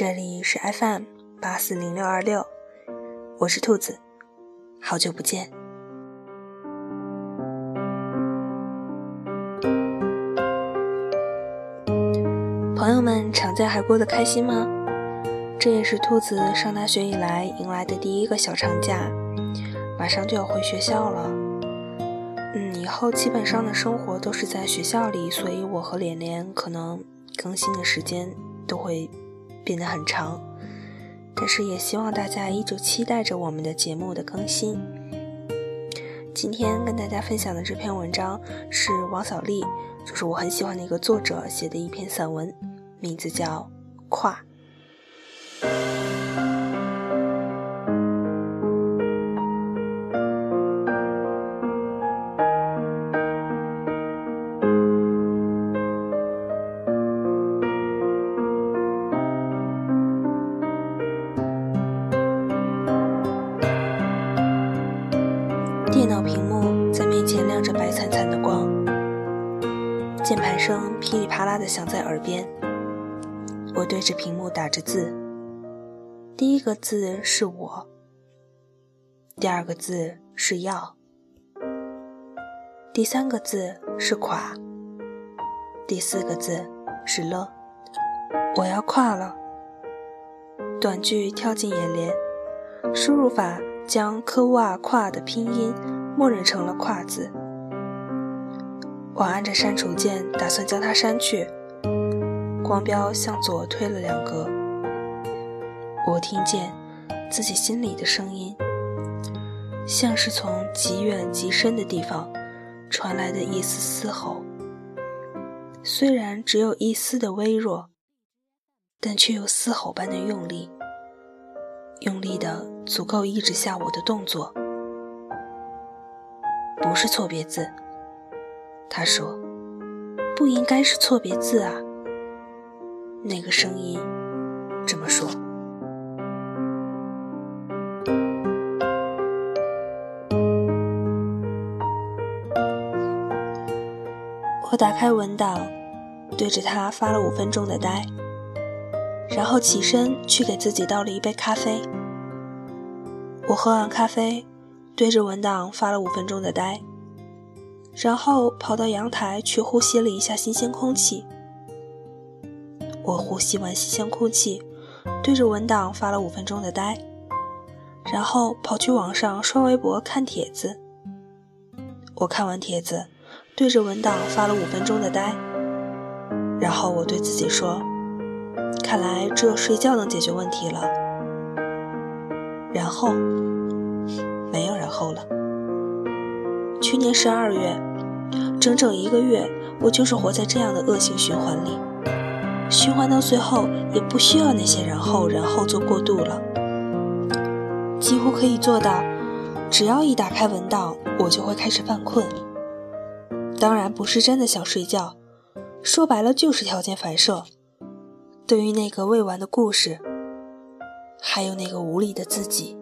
这里是 FM 八四零六二六，我是兔子，好久不见。朋友们，长假还过得开心吗？这也是兔子上大学以来迎来的第一个小长假，马上就要回学校了。嗯，以后基本上的生活都是在学校里，所以我和连连可能更新的时间都会。变得很长，但是也希望大家依旧期待着我们的节目的更新。今天跟大家分享的这篇文章是王小利，就是我很喜欢的一个作者写的一篇散文，名字叫《跨》。响在耳边。我对着屏幕打着字，第一个字是我，第二个字是要，第三个字是垮，第四个字是了。我要跨了，短句跳进眼帘，输入法。将科瓦跨的拼音默认成了“跨”字，我按着删除键，打算将它删去。光标向左推了两格，我听见自己心里的声音，像是从极远极深的地方传来的一丝嘶吼。虽然只有一丝的微弱，但却有嘶吼般的用力。用力的足够抑制下我的动作，不是错别字。他说：“不应该是错别字啊。”那个声音这么说。我打开文档，对着他发了五分钟的呆。然后起身去给自己倒了一杯咖啡。我喝完咖啡，对着文档发了五分钟的呆，然后跑到阳台去呼吸了一下新鲜空气。我呼吸完新鲜空气，对着文档发了五分钟的呆，然后跑去网上刷微博看帖子。我看完帖子，对着文档发了五分钟的呆，然后我对自己说。看来只有睡觉能解决问题了。然后，没有然后了。去年十二月，整整一个月，我就是活在这样的恶性循环里。循环到最后，也不需要那些然后然后做过渡了。几乎可以做到，只要一打开文档，我就会开始犯困。当然不是真的想睡觉，说白了就是条件反射。对于那个未完的故事，还有那个无力的自己，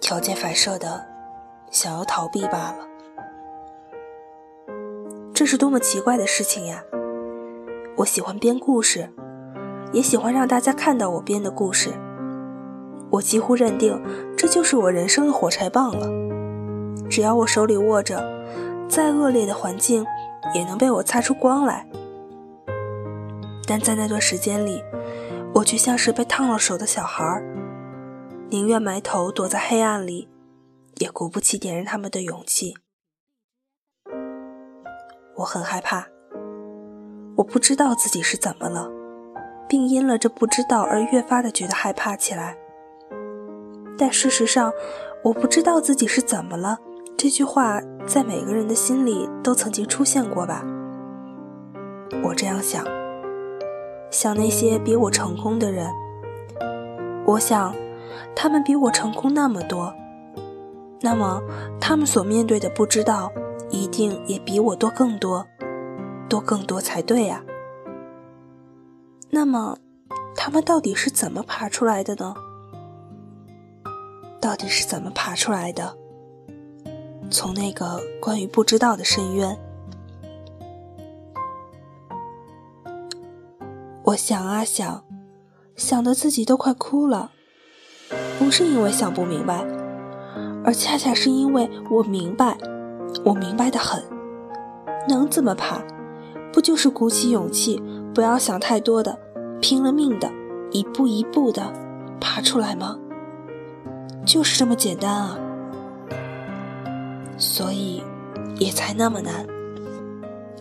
条件反射的想要逃避罢了。这是多么奇怪的事情呀！我喜欢编故事，也喜欢让大家看到我编的故事。我几乎认定这就是我人生的火柴棒了。只要我手里握着，再恶劣的环境也能被我擦出光来。但在那段时间里，我却像是被烫了手的小孩，宁愿埋头躲在黑暗里，也鼓不起点燃他们的勇气。我很害怕，我不知道自己是怎么了，并因了这不知道而越发的觉得害怕起来。但事实上，我不知道自己是怎么了。这句话在每个人的心里都曾经出现过吧？我这样想。想那些比我成功的人，我想，他们比我成功那么多，那么他们所面对的不知道，一定也比我多更多，多更多才对呀。那么，他们到底是怎么爬出来的呢？到底是怎么爬出来的？从那个关于不知道的深渊。我想啊想，想的自己都快哭了。不是因为想不明白，而恰恰是因为我明白，我明白的很。能怎么爬，不就是鼓起勇气，不要想太多的，拼了命的，一步一步的爬出来吗？就是这么简单啊！所以，也才那么难。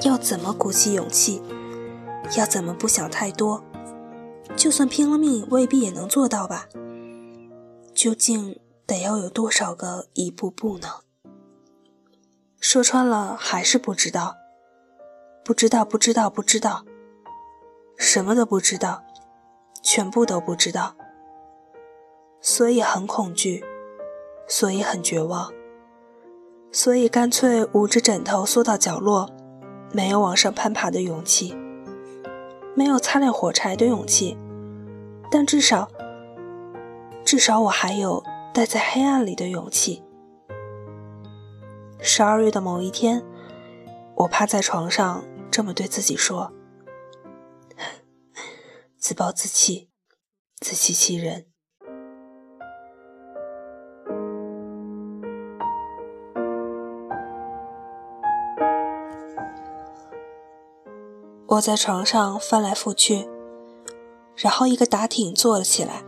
要怎么鼓起勇气？要怎么不想太多？就算拼了命，未必也能做到吧？究竟得要有多少个一步步呢？说穿了，还是不知道，不知道，不知道，不知道，什么都不知道，全部都不知道。所以很恐惧，所以很绝望，所以干脆捂着枕头缩到角落，没有往上攀爬的勇气，没有擦亮火柴的勇气，但至少，至少我还有待在黑暗里的勇气。十二月的某一天，我趴在床上，这么对自己说：“自暴自弃，自欺欺人。”我在床上翻来覆去，然后一个打挺坐了起来，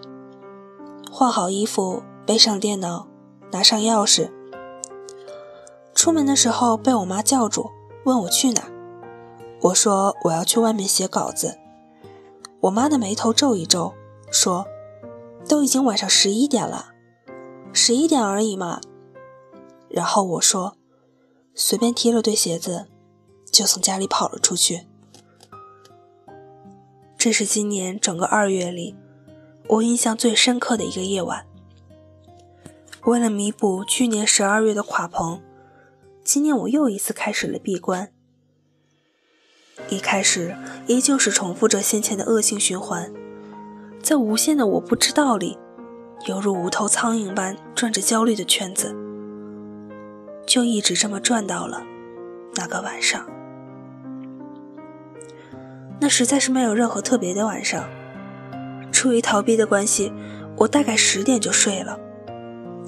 换好衣服，背上电脑，拿上钥匙。出门的时候被我妈叫住，问我去哪。我说我要去外面写稿子。我妈的眉头皱一皱，说：“都已经晚上十一点了，十一点而已嘛。”然后我说：“随便提了对鞋子，就从家里跑了出去。”这是今年整个二月里，我印象最深刻的一个夜晚。为了弥补去年十二月的垮棚，今年我又一次开始了闭关。一开始依旧是重复着先前的恶性循环，在无限的我不知道里，犹如无头苍蝇般转着焦虑的圈子，就一直这么转到了那个晚上。那实在是没有任何特别的晚上。出于逃避的关系，我大概十点就睡了。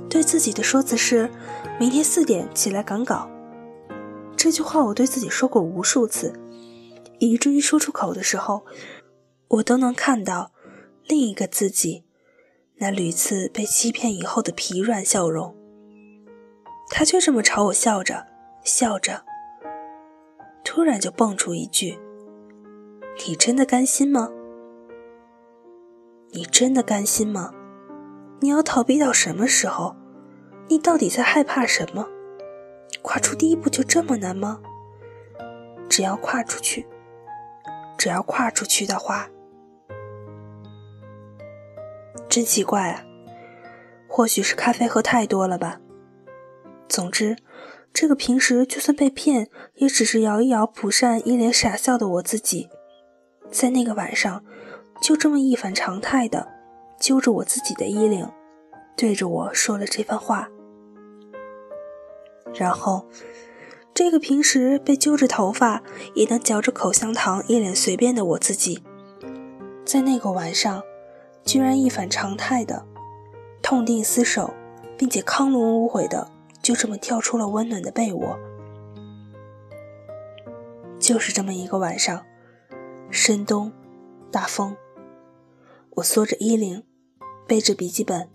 对自己的说辞是：明天四点起来赶稿。这句话我对自己说过无数次，以至于说出口的时候，我都能看到另一个自己那屡次被欺骗以后的疲软笑容。他却这么朝我笑着，笑着，突然就蹦出一句。你真的甘心吗？你真的甘心吗？你要逃避到什么时候？你到底在害怕什么？跨出第一步就这么难吗？只要跨出去，只要跨出去的话，真奇怪啊！或许是咖啡喝太多了吧。总之，这个平时就算被骗，也只是摇一摇蒲扇，一脸傻笑的我自己。在那个晚上，就这么一反常态的揪着我自己的衣领，对着我说了这番话。然后，这个平时被揪着头发也能嚼着口香糖、一脸随便的我自己，在那个晚上，居然一反常态的痛定思守，并且康龙无悔的就这么跳出了温暖的被窝。就是这么一个晚上。深冬，大风。我缩着衣领，背着笔记本，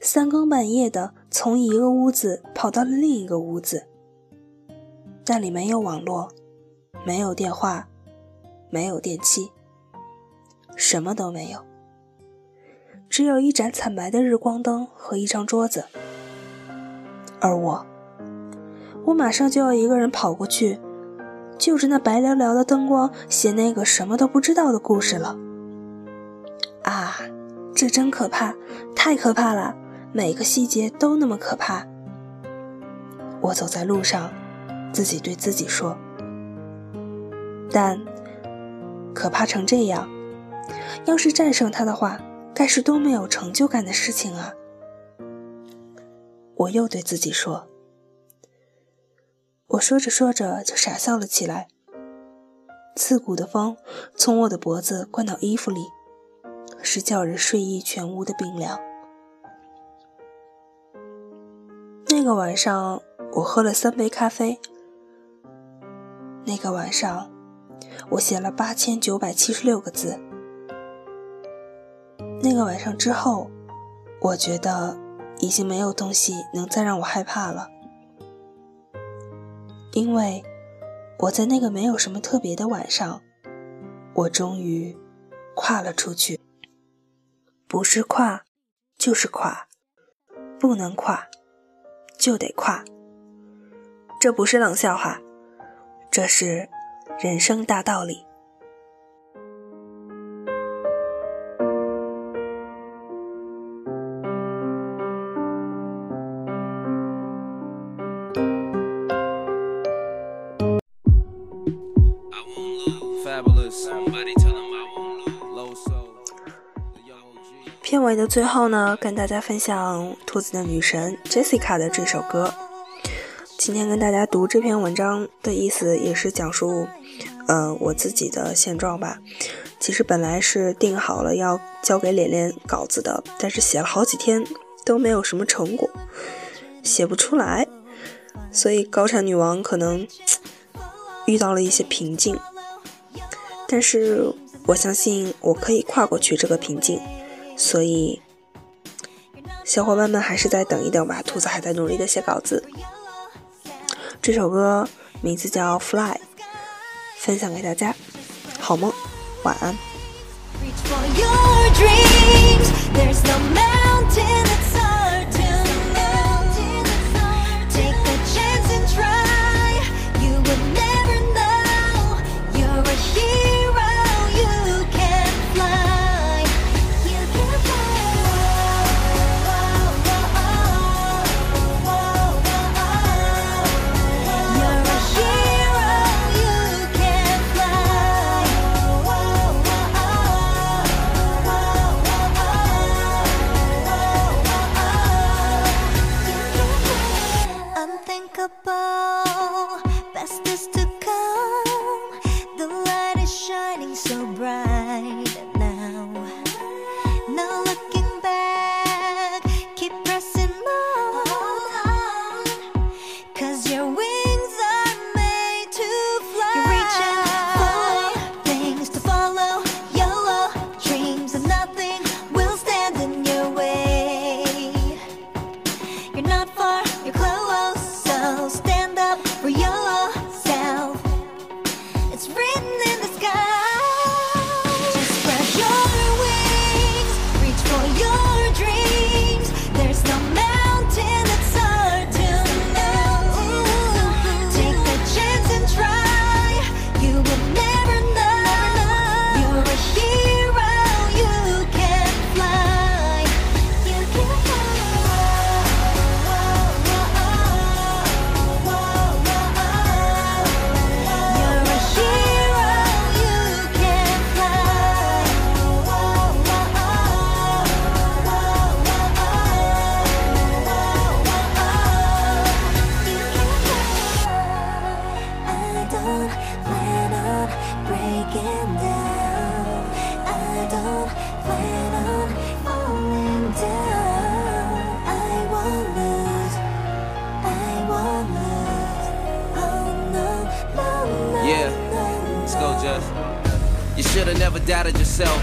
三更半夜的从一个屋子跑到了另一个屋子。那里没有网络，没有电话，没有电器，什么都没有，只有一盏惨白的日光灯和一张桌子。而我，我马上就要一个人跑过去。就着那白寥寥的灯光写那个什么都不知道的故事了。啊，这真可怕，太可怕了！每个细节都那么可怕。我走在路上，自己对自己说。但可怕成这样，要是战胜它的话，该是多么有成就感的事情啊！我又对自己说。我说着说着就傻笑了起来，刺骨的风从我的脖子灌到衣服里，是叫人睡意全无的冰凉。那个晚上，我喝了三杯咖啡。那个晚上，我写了八千九百七十六个字。那个晚上之后，我觉得已经没有东西能再让我害怕了，因为我在那个没有什么特别的晚上，我终于跨了出去。不是跨，就是跨，不能跨，就得跨。这不是冷笑话，这是人生大道理。片尾的最后呢，跟大家分享兔子的女神 Jessica 的这首歌。今天跟大家读这篇文章的意思，也是讲述，呃，我自己的现状吧。其实本来是定好了要交给脸脸稿子的，但是写了好几天都没有什么成果，写不出来，所以高产女王可能遇到了一些瓶颈。但是我相信我可以跨过去这个瓶颈。所以，小伙伴们还是再等一等吧。兔子还在努力的写稿子。这首歌名字叫《Fly》，分享给大家。好梦，晚安。Should have never doubted yourself.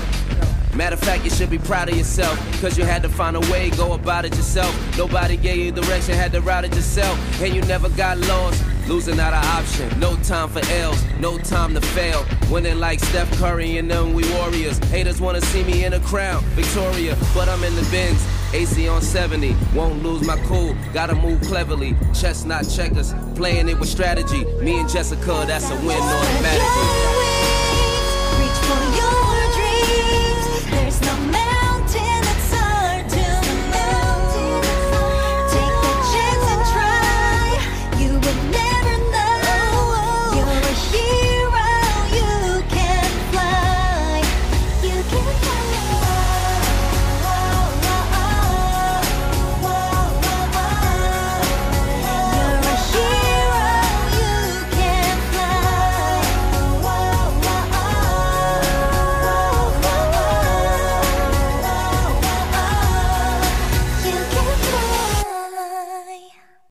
Matter of fact, you should be proud of yourself. Cause you had to find a way, go about it yourself. Nobody gave you direction, had to route it yourself. And you never got lost. Losing not an option. No time for L's, no time to fail. Winning like Steph Curry and them, we warriors. Haters wanna see me in a crown, Victoria, but I'm in the bins. AC on 70, won't lose my cool. Gotta move cleverly, chess not checkers. Playing it with strategy. Me and Jessica, that's a win automatically for you.